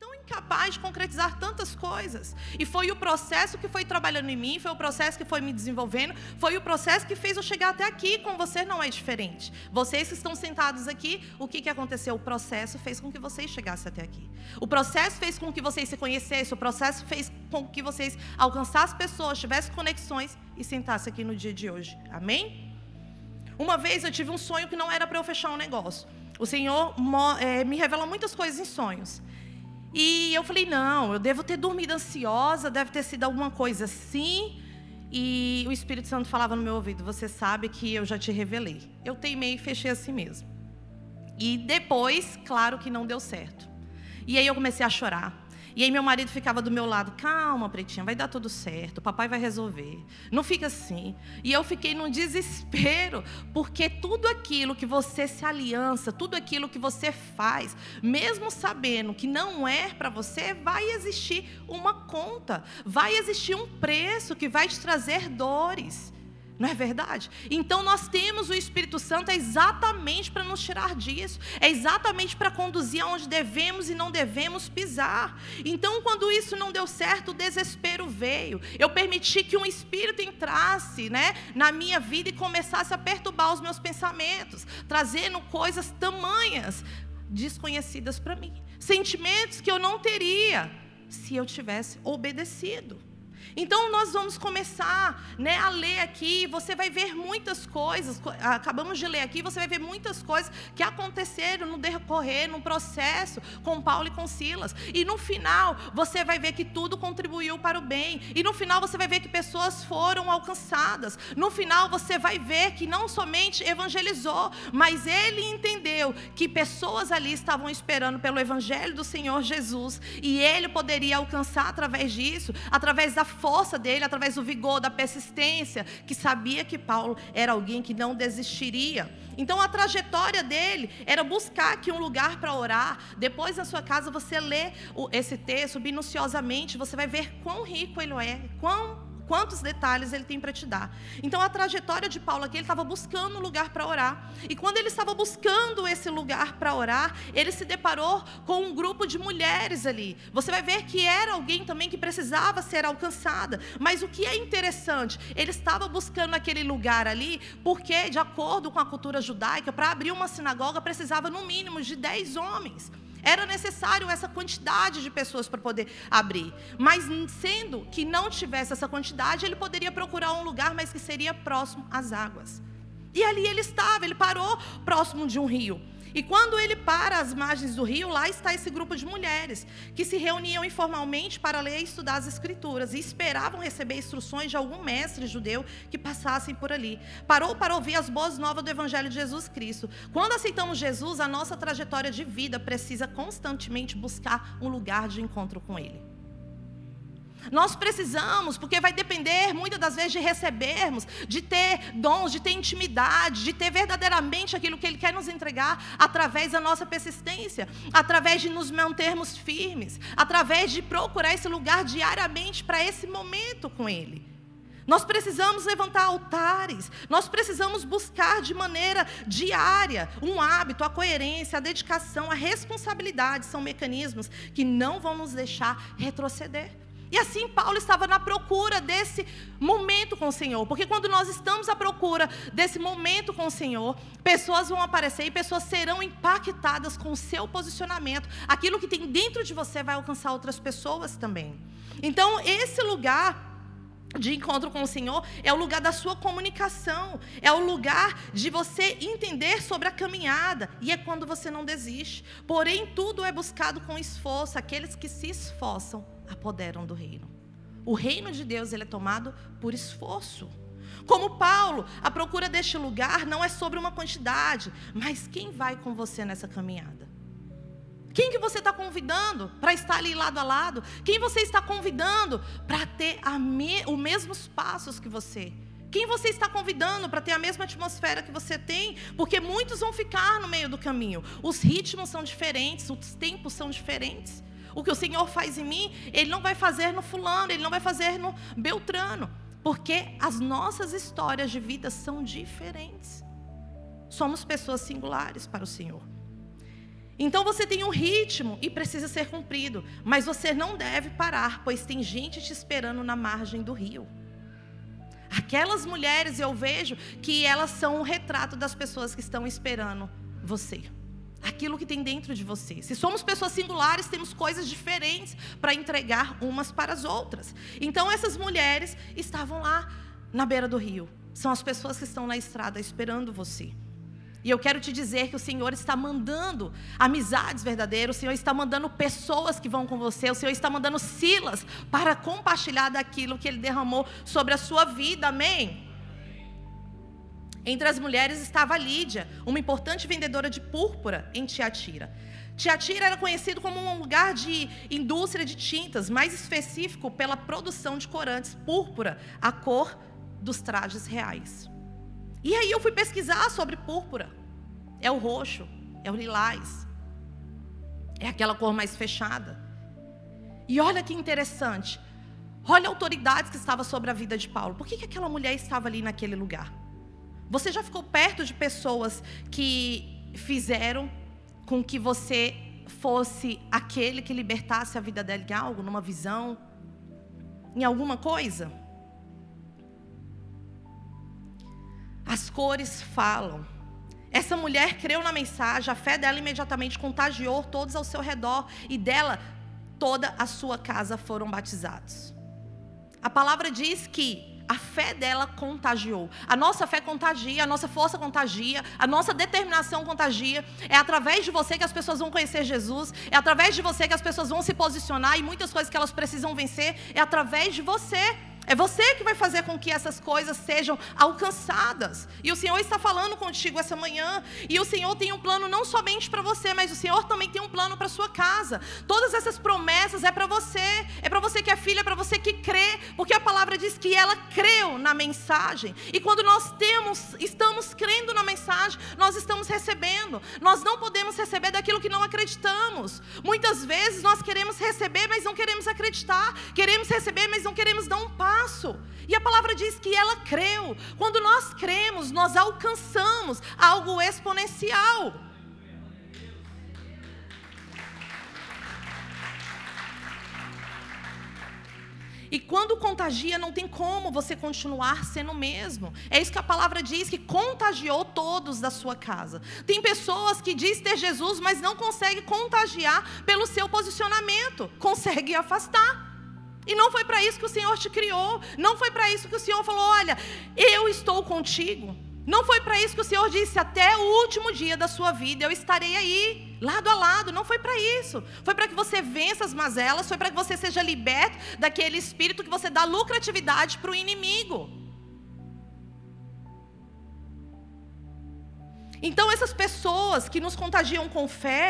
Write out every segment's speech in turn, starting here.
tão incapaz de concretizar tantas coisas. E foi o processo que foi trabalhando em mim, foi o processo que foi me desenvolvendo, foi o processo que fez eu chegar até aqui. Com você não é diferente. Vocês que estão sentados aqui, o que, que aconteceu? O processo fez com que vocês chegassem até aqui. O processo fez com que vocês se conhecessem, o processo fez com que vocês alcançassem pessoas, tivessem conexões e sentassem aqui no dia de hoje. Amém? Uma vez eu tive um sonho que não era para eu fechar um negócio. O Senhor é, me revela muitas coisas em sonhos. E eu falei: não, eu devo ter dormido ansiosa, deve ter sido alguma coisa assim. E o Espírito Santo falava no meu ouvido: você sabe que eu já te revelei. Eu teimei e fechei assim mesmo. E depois, claro que não deu certo. E aí eu comecei a chorar. E aí meu marido ficava do meu lado, calma, pretinha, vai dar tudo certo, papai vai resolver. Não fica assim. E eu fiquei num desespero, porque tudo aquilo que você se aliança, tudo aquilo que você faz, mesmo sabendo que não é para você, vai existir uma conta, vai existir um preço que vai te trazer dores. Não é verdade? Então nós temos o Espírito Santo exatamente para nos tirar disso, é exatamente para conduzir aonde devemos e não devemos pisar. Então, quando isso não deu certo, o desespero veio. Eu permiti que um espírito entrasse, né, na minha vida e começasse a perturbar os meus pensamentos, trazendo coisas tamanhas desconhecidas para mim, sentimentos que eu não teria se eu tivesse obedecido. Então nós vamos começar né, a ler aqui, você vai ver muitas coisas, acabamos de ler aqui, você vai ver muitas coisas que aconteceram no decorrer, no processo com Paulo e com Silas. E no final você vai ver que tudo contribuiu para o bem. E no final você vai ver que pessoas foram alcançadas. No final você vai ver que não somente evangelizou, mas ele entendeu que pessoas ali estavam esperando pelo evangelho do Senhor Jesus e ele poderia alcançar através disso, através da força dele, através do vigor, da persistência, que sabia que Paulo era alguém que não desistiria. Então a trajetória dele era buscar aqui um lugar para orar. Depois na sua casa você lê esse texto minuciosamente, você vai ver quão rico ele é, quão quantos detalhes ele tem para te dar. Então a trajetória de Paulo aqui, ele estava buscando um lugar para orar. E quando ele estava buscando esse lugar para orar, ele se deparou com um grupo de mulheres ali. Você vai ver que era alguém também que precisava ser alcançada. Mas o que é interessante, ele estava buscando aquele lugar ali, porque de acordo com a cultura judaica, para abrir uma sinagoga precisava no mínimo de 10 homens. Era necessário essa quantidade de pessoas para poder abrir. Mas sendo que não tivesse essa quantidade, ele poderia procurar um lugar, mas que seria próximo às águas. E ali ele estava, ele parou próximo de um rio. E quando ele para às margens do rio, lá está esse grupo de mulheres que se reuniam informalmente para ler e estudar as escrituras e esperavam receber instruções de algum mestre judeu que passassem por ali. Parou para ouvir as boas novas do evangelho de Jesus Cristo. Quando aceitamos Jesus, a nossa trajetória de vida precisa constantemente buscar um lugar de encontro com ele. Nós precisamos, porque vai depender muitas das vezes de recebermos, de ter dons, de ter intimidade, de ter verdadeiramente aquilo que Ele quer nos entregar através da nossa persistência, através de nos mantermos firmes, através de procurar esse lugar diariamente para esse momento com Ele. Nós precisamos levantar altares, nós precisamos buscar de maneira diária um hábito, a coerência, a dedicação, a responsabilidade são mecanismos que não vão nos deixar retroceder. E assim Paulo estava na procura desse momento com o Senhor, porque quando nós estamos à procura desse momento com o Senhor, pessoas vão aparecer e pessoas serão impactadas com o seu posicionamento. Aquilo que tem dentro de você vai alcançar outras pessoas também. Então, esse lugar de encontro com o Senhor é o lugar da sua comunicação, é o lugar de você entender sobre a caminhada, e é quando você não desiste. Porém, tudo é buscado com esforço, aqueles que se esforçam apoderam do reino. O reino de Deus ele é tomado por esforço. Como Paulo, a procura deste lugar não é sobre uma quantidade, mas quem vai com você nessa caminhada? Quem que você está convidando para estar ali lado a lado? Quem você está convidando para ter me, os mesmos passos que você? Quem você está convidando para ter a mesma atmosfera que você tem? Porque muitos vão ficar no meio do caminho. Os ritmos são diferentes, os tempos são diferentes. O que o Senhor faz em mim, Ele não vai fazer no fulano, Ele não vai fazer no Beltrano. Porque as nossas histórias de vida são diferentes. Somos pessoas singulares para o Senhor. Então você tem um ritmo e precisa ser cumprido, mas você não deve parar, pois tem gente te esperando na margem do rio. Aquelas mulheres eu vejo que elas são um retrato das pessoas que estão esperando você. Aquilo que tem dentro de você. Se somos pessoas singulares, temos coisas diferentes para entregar umas para as outras. Então essas mulheres estavam lá na beira do rio. São as pessoas que estão na estrada esperando você. E eu quero te dizer que o Senhor está mandando amizades verdadeiras, o Senhor está mandando pessoas que vão com você, o Senhor está mandando Silas para compartilhar daquilo que Ele derramou sobre a sua vida, amém? Entre as mulheres estava Lídia, uma importante vendedora de púrpura em Tiatira. Tiatira era conhecido como um lugar de indústria de tintas, mais específico pela produção de corantes púrpura, a cor dos trajes reais. E aí eu fui pesquisar sobre púrpura. É o roxo, é o lilás. É aquela cor mais fechada. E olha que interessante. Olha a autoridade que estava sobre a vida de Paulo. Por que, que aquela mulher estava ali naquele lugar? Você já ficou perto de pessoas que fizeram com que você fosse aquele que libertasse a vida dela em algo, numa visão, em alguma coisa? As cores falam. Essa mulher creu na mensagem, a fé dela imediatamente contagiou todos ao seu redor e dela toda a sua casa foram batizados. A palavra diz que a fé dela contagiou. A nossa fé contagia, a nossa força contagia, a nossa determinação contagia. É através de você que as pessoas vão conhecer Jesus, é através de você que as pessoas vão se posicionar e muitas coisas que elas precisam vencer, é através de você. É você que vai fazer com que essas coisas sejam alcançadas. E o Senhor está falando contigo essa manhã. E o Senhor tem um plano não somente para você, mas o Senhor também tem um plano para sua casa. Todas essas promessas é para você. É para você que é filha, é para você que crê, porque a palavra diz que ela creu na mensagem. E quando nós temos, estamos crendo na mensagem, nós estamos recebendo. Nós não podemos receber daquilo que não acreditamos. Muitas vezes nós queremos receber, mas não queremos acreditar. Queremos receber, mas não queremos dar um passo passo. E a palavra diz que ela creu. Quando nós cremos, nós alcançamos algo exponencial. E quando contagia, não tem como você continuar sendo o mesmo. É isso que a palavra diz, que contagiou todos da sua casa. Tem pessoas que diz ter Jesus, mas não consegue contagiar pelo seu posicionamento, consegue afastar. E não foi para isso que o Senhor te criou. Não foi para isso que o Senhor falou: olha, eu estou contigo. Não foi para isso que o Senhor disse: até o último dia da sua vida eu estarei aí, lado a lado. Não foi para isso. Foi para que você vença as mazelas, foi para que você seja liberto daquele espírito que você dá lucratividade para o inimigo. Então, essas pessoas que nos contagiam com fé,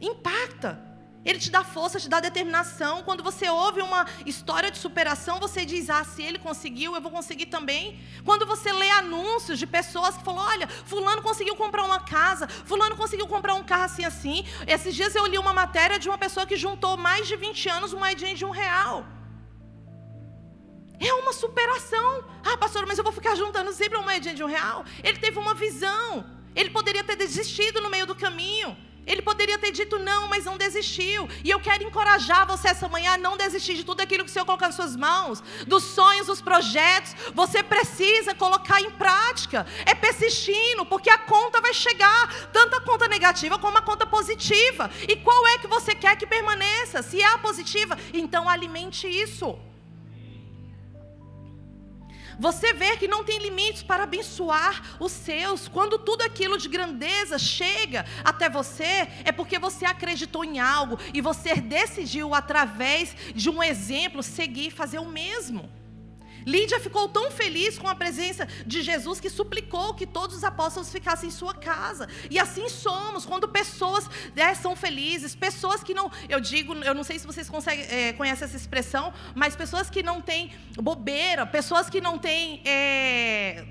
impacta. Ele te dá força, te dá determinação. Quando você ouve uma história de superação, você diz: Ah, se ele conseguiu, eu vou conseguir também. Quando você lê anúncios de pessoas que falam: Olha, Fulano conseguiu comprar uma casa, Fulano conseguiu comprar um carro assim, assim. Esses dias eu li uma matéria de uma pessoa que juntou mais de 20 anos uma moedinha de um real. É uma superação. Ah, pastor, mas eu vou ficar juntando sempre uma moedinha de um real? Ele teve uma visão. Ele poderia ter desistido no meio do caminho. Ele poderia ter dito não, mas não desistiu. E eu quero encorajar você essa manhã a não desistir de tudo aquilo que o Senhor colocou nas suas mãos, dos sonhos, dos projetos. Você precisa colocar em prática. É persistindo, porque a conta vai chegar, tanto a conta negativa como a conta positiva. E qual é que você quer que permaneça? Se é a positiva, então alimente isso. Você vê que não tem limites para abençoar os seus. Quando tudo aquilo de grandeza chega até você, é porque você acreditou em algo e você decidiu, através de um exemplo, seguir e fazer o mesmo. Lídia ficou tão feliz com a presença de Jesus que suplicou que todos os apóstolos ficassem em sua casa. E assim somos, quando pessoas né, são felizes, pessoas que não, eu digo, eu não sei se vocês conseguem, é, conhecem essa expressão, mas pessoas que não têm bobeira, pessoas que não têm é,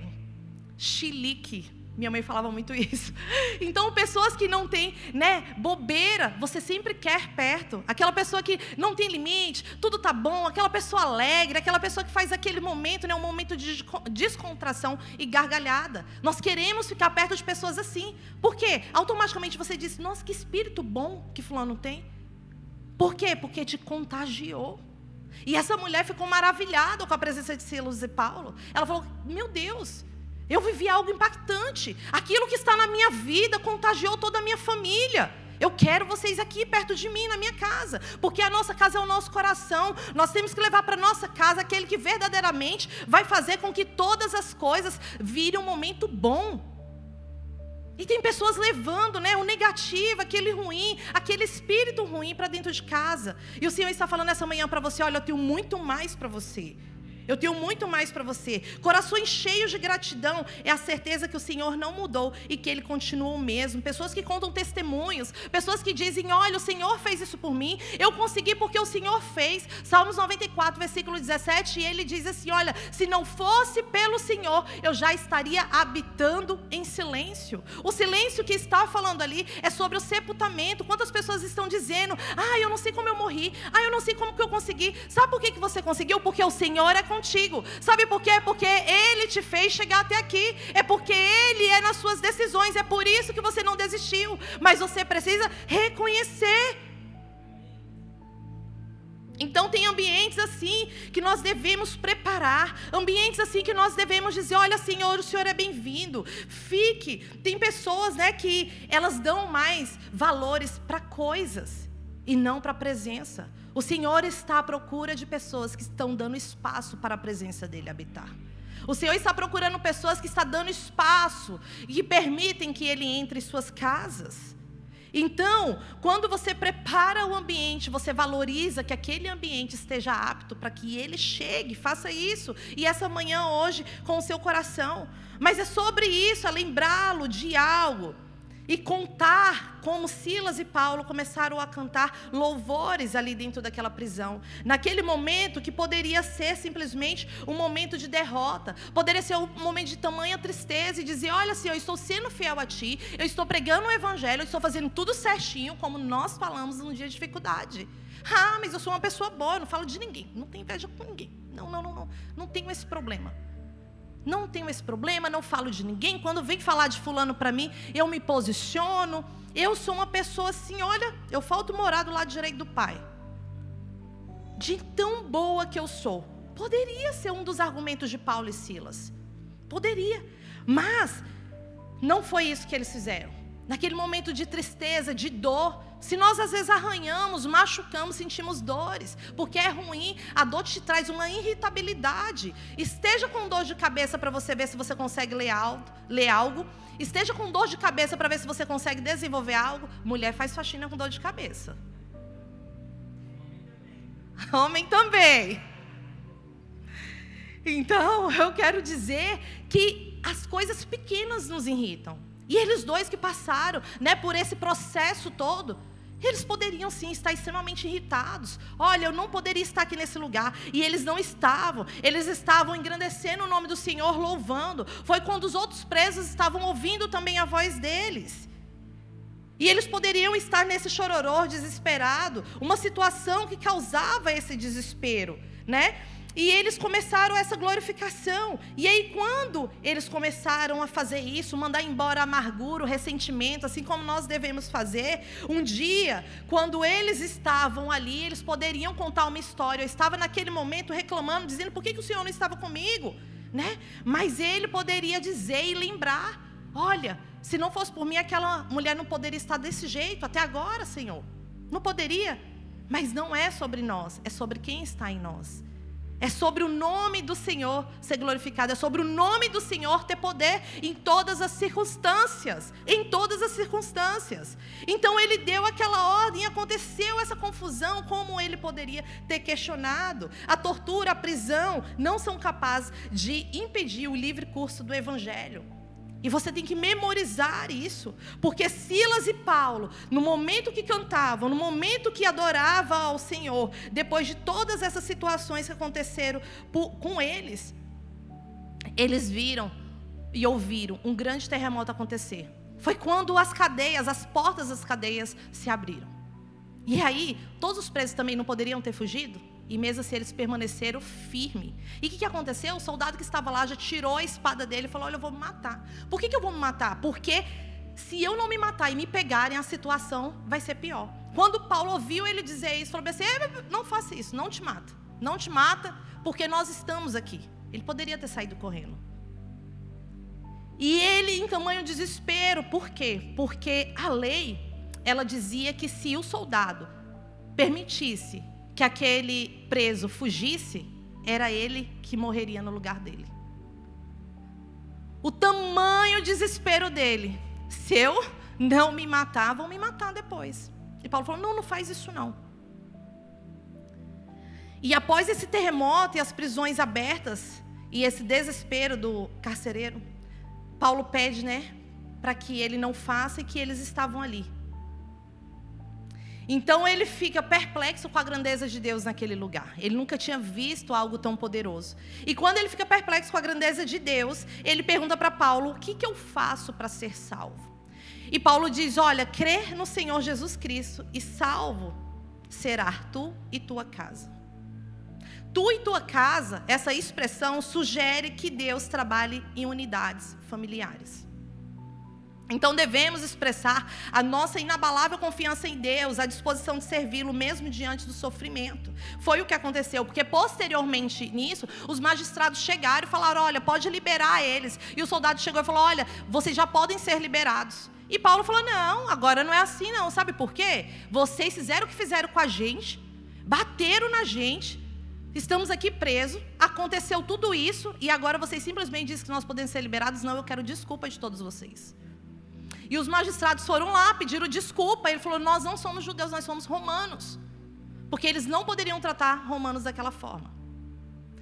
chilique. Minha mãe falava muito isso. Então, pessoas que não têm, né, bobeira, você sempre quer perto. Aquela pessoa que não tem limite, tudo tá bom, aquela pessoa alegre, aquela pessoa que faz aquele momento, né, um momento de descontração e gargalhada. Nós queremos ficar perto de pessoas assim. Por quê? Automaticamente você diz: "Nossa, que espírito bom que fulano tem". Por quê? Porque te contagiou. E essa mulher ficou maravilhada com a presença de Silas e Paulo. Ela falou: Meu Deus, eu vivi algo impactante. Aquilo que está na minha vida contagiou toda a minha família. Eu quero vocês aqui perto de mim, na minha casa, porque a nossa casa é o nosso coração. Nós temos que levar para nossa casa aquele que verdadeiramente vai fazer com que todas as coisas virem um momento bom. E tem pessoas levando, né, o negativo, aquele ruim, aquele espírito ruim para dentro de casa. E o Senhor está falando essa manhã para você, olha, eu tenho muito mais para você. Eu tenho muito mais para você. Corações cheios de gratidão é a certeza que o Senhor não mudou e que Ele continua o mesmo. Pessoas que contam testemunhos, pessoas que dizem: Olha, o Senhor fez isso por mim, eu consegui porque o Senhor fez. Salmos 94, versículo 17, e ele diz assim: Olha, se não fosse pelo Senhor, eu já estaria habitando em silêncio. O silêncio que está falando ali é sobre o sepultamento. Quantas pessoas estão dizendo: Ah, eu não sei como eu morri, ah, eu não sei como que eu consegui. Sabe por que, que você conseguiu? Porque o Senhor é contigo. Sabe por quê? Porque Ele te fez chegar até aqui. É porque Ele é nas suas decisões. É por isso que você não desistiu. Mas você precisa reconhecer. Então tem ambientes assim que nós devemos preparar, ambientes assim que nós devemos dizer, olha Senhor, o Senhor é bem-vindo. Fique. Tem pessoas, né, que elas dão mais valores para coisas e não para a presença. O Senhor está à procura de pessoas que estão dando espaço para a presença dele habitar. O Senhor está procurando pessoas que estão dando espaço e que permitem que ele entre em suas casas. Então, quando você prepara o ambiente, você valoriza que aquele ambiente esteja apto para que ele chegue, faça isso. E essa manhã, hoje, com o seu coração. Mas é sobre isso, é lembrá-lo de algo e contar como Silas e Paulo começaram a cantar louvores ali dentro daquela prisão. Naquele momento que poderia ser simplesmente um momento de derrota, poderia ser um momento de tamanha tristeza e dizer: Olha, Senhor, eu estou sendo fiel a Ti, eu estou pregando o Evangelho, eu estou fazendo tudo certinho, como nós falamos num dia de dificuldade. Ah, mas eu sou uma pessoa boa, não falo de ninguém, não tenho inveja com ninguém. Não, não, não, não, não tenho esse problema. Não tenho esse problema, não falo de ninguém. Quando vem falar de fulano para mim, eu me posiciono. Eu sou uma pessoa assim, olha, eu falto morar do lado direito do pai. De tão boa que eu sou. Poderia ser um dos argumentos de Paulo e Silas. Poderia. Mas não foi isso que eles fizeram. Naquele momento de tristeza, de dor, se nós às vezes arranhamos, machucamos, sentimos dores, porque é ruim, a dor te traz uma irritabilidade. Esteja com dor de cabeça para você ver se você consegue ler algo, ler algo. Esteja com dor de cabeça para ver se você consegue desenvolver algo. Mulher faz faxina com dor de cabeça. Homem também. Então, eu quero dizer que as coisas pequenas nos irritam. E eles dois que passaram, né, por esse processo todo, eles poderiam sim estar extremamente irritados. Olha, eu não poderia estar aqui nesse lugar. E eles não estavam. Eles estavam engrandecendo o nome do Senhor, louvando. Foi quando os outros presos estavam ouvindo também a voz deles. E eles poderiam estar nesse chororô desesperado, uma situação que causava esse desespero, né? E eles começaram essa glorificação. E aí, quando eles começaram a fazer isso, mandar embora a amargura, o ressentimento, assim como nós devemos fazer, um dia, quando eles estavam ali, eles poderiam contar uma história. Eu estava naquele momento reclamando, dizendo: por que, que o Senhor não estava comigo? Né? Mas ele poderia dizer e lembrar: olha, se não fosse por mim, aquela mulher não poderia estar desse jeito até agora, Senhor. Não poderia. Mas não é sobre nós, é sobre quem está em nós. É sobre o nome do Senhor ser glorificado, é sobre o nome do Senhor ter poder em todas as circunstâncias, em todas as circunstâncias. Então ele deu aquela ordem, aconteceu essa confusão, como ele poderia ter questionado? A tortura, a prisão não são capazes de impedir o livre curso do evangelho. E você tem que memorizar isso, porque Silas e Paulo, no momento que cantavam, no momento que adoravam ao Senhor, depois de todas essas situações que aconteceram por, com eles, eles viram e ouviram um grande terremoto acontecer. Foi quando as cadeias, as portas das cadeias se abriram. E aí, todos os presos também não poderiam ter fugido? E mesmo assim eles permaneceram firmes. E o que, que, aconteceu? O soldado que estava lá já tirou a espada dele e falou: Olha, eu vou me matar. Por que, que eu vou me matar? Porque se eu não me matar e me pegarem, a situação vai ser pior. Quando Paulo ouviu ele dizer isso, falou assim: Não faça isso, não te mata. Não te mata, porque nós estamos aqui. Ele poderia ter saído correndo. E ele em tamanho desespero, por quê? Porque a lei, ela dizia que se o soldado permitisse que aquele preso fugisse, era ele que morreria no lugar dele. O tamanho desespero dele. Se eu não me matar, vão me matar depois. E Paulo falou: não, não faz isso não. E após esse terremoto e as prisões abertas, e esse desespero do carcereiro, Paulo pede, né, para que ele não faça e que eles estavam ali. Então ele fica perplexo com a grandeza de Deus naquele lugar. Ele nunca tinha visto algo tão poderoso. E quando ele fica perplexo com a grandeza de Deus, ele pergunta para Paulo: O que, que eu faço para ser salvo? E Paulo diz: Olha, crer no Senhor Jesus Cristo e salvo será tu e tua casa. Tu e tua casa, essa expressão sugere que Deus trabalhe em unidades familiares. Então devemos expressar a nossa inabalável confiança em Deus, a disposição de servi-lo mesmo diante do sofrimento. Foi o que aconteceu, porque posteriormente nisso, os magistrados chegaram e falaram: "Olha, pode liberar eles". E o soldado chegou e falou: "Olha, vocês já podem ser liberados". E Paulo falou: "Não, agora não é assim não. Sabe por quê? Vocês fizeram o que fizeram com a gente, bateram na gente, Estamos aqui presos, aconteceu tudo isso e agora vocês simplesmente dizem que nós podemos ser liberados. Não, eu quero desculpa de todos vocês. E os magistrados foram lá, pediram desculpa. Ele falou: Nós não somos judeus, nós somos romanos. Porque eles não poderiam tratar romanos daquela forma.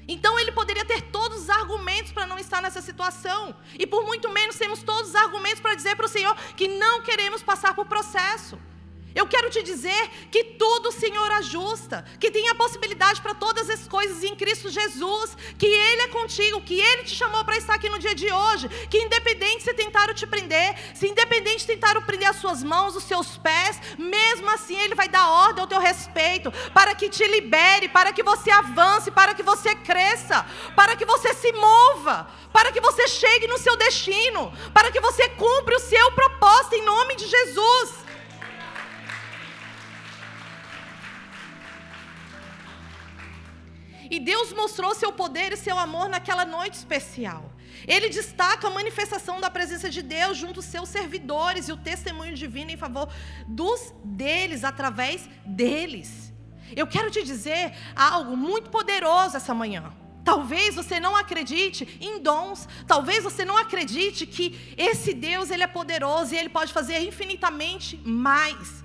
Então ele poderia ter todos os argumentos para não estar nessa situação. E por muito menos temos todos os argumentos para dizer para o Senhor que não queremos passar por processo. Eu quero te dizer que tudo o Senhor ajusta, que tem a possibilidade para todas as coisas em Cristo Jesus, que Ele é contigo, que Ele te chamou para estar aqui no dia de hoje, que independente se tentaram te prender, se independente tentaram prender as suas mãos, os seus pés, mesmo assim Ele vai dar ordem ao teu respeito, para que te libere, para que você avance, para que você cresça, para que você se mova, para que você chegue no seu destino, para que você cumpra o seu propósito em nome de Jesus. E Deus mostrou seu poder e seu amor naquela noite especial. Ele destaca a manifestação da presença de Deus junto aos seus servidores e o testemunho divino em favor dos deles, através deles. Eu quero te dizer algo muito poderoso essa manhã. Talvez você não acredite em dons, talvez você não acredite que esse Deus ele é poderoso e ele pode fazer infinitamente mais.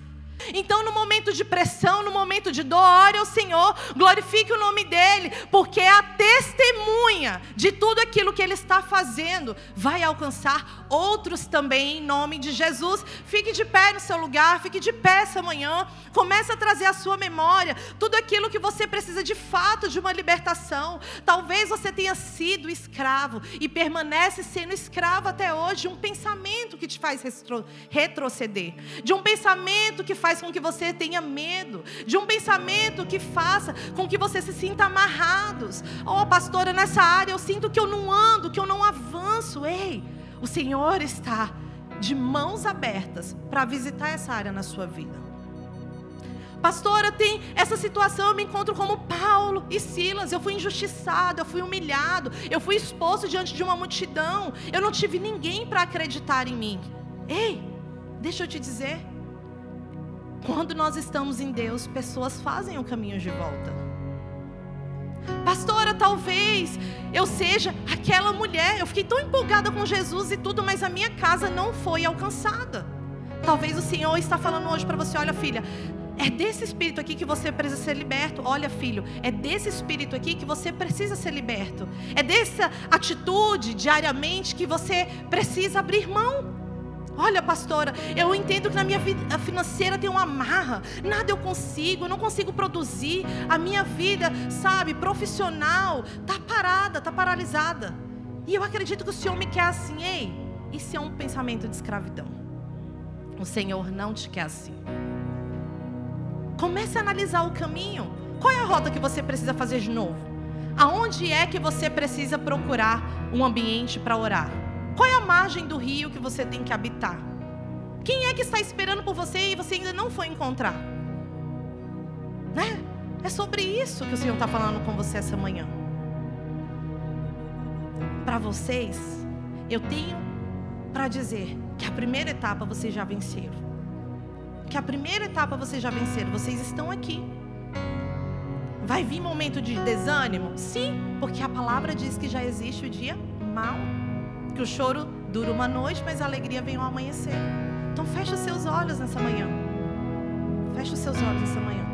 Então, no momento de pressão, no momento de dor, ore ao Senhor, glorifique o nome dEle, porque a testemunha de tudo aquilo que Ele está fazendo vai alcançar outros também, em nome de Jesus. Fique de pé no seu lugar, fique de pé essa manhã, comece a trazer à sua memória tudo aquilo que você precisa de fato de uma libertação. Talvez você tenha sido escravo e permanece sendo escravo até hoje de um pensamento que te faz retroceder, de um pensamento que faz faz com que você tenha medo, de um pensamento que faça com que você se sinta amarrados. Oh, pastora, nessa área eu sinto que eu não ando, que eu não avanço. Ei, o Senhor está de mãos abertas para visitar essa área na sua vida. Pastora, tem essa situação, eu me encontro como Paulo e Silas. Eu fui injustiçado, eu fui humilhado, eu fui exposto diante de uma multidão. Eu não tive ninguém para acreditar em mim. Ei, deixa eu te dizer, quando nós estamos em Deus, pessoas fazem o caminho de volta. Pastora, talvez eu seja aquela mulher. Eu fiquei tão empolgada com Jesus e tudo, mas a minha casa não foi alcançada. Talvez o Senhor está falando hoje para você: olha, filha, é desse espírito aqui que você precisa ser liberto. Olha, filho, é desse espírito aqui que você precisa ser liberto. É dessa atitude diariamente que você precisa abrir mão. Olha, pastora, eu entendo que na minha vida financeira tem uma marra, nada eu consigo, eu não consigo produzir, a minha vida, sabe, profissional, está parada, está paralisada. E eu acredito que o Senhor me quer assim, ei, isso é um pensamento de escravidão. O Senhor não te quer assim. Comece a analisar o caminho. Qual é a rota que você precisa fazer de novo? Aonde é que você precisa procurar um ambiente para orar? Qual é a margem do rio que você tem que habitar? Quem é que está esperando por você e você ainda não foi encontrar? Né? É sobre isso que o Senhor está falando com você essa manhã. Para vocês, eu tenho para dizer que a primeira etapa vocês já venceram. Que a primeira etapa vocês já venceram. Vocês estão aqui. Vai vir momento de desânimo? Sim, porque a palavra diz que já existe o dia mal. Que o choro dura uma noite, mas a alegria vem ao amanhecer. Então feche os seus olhos nessa manhã. Feche os seus olhos nessa manhã.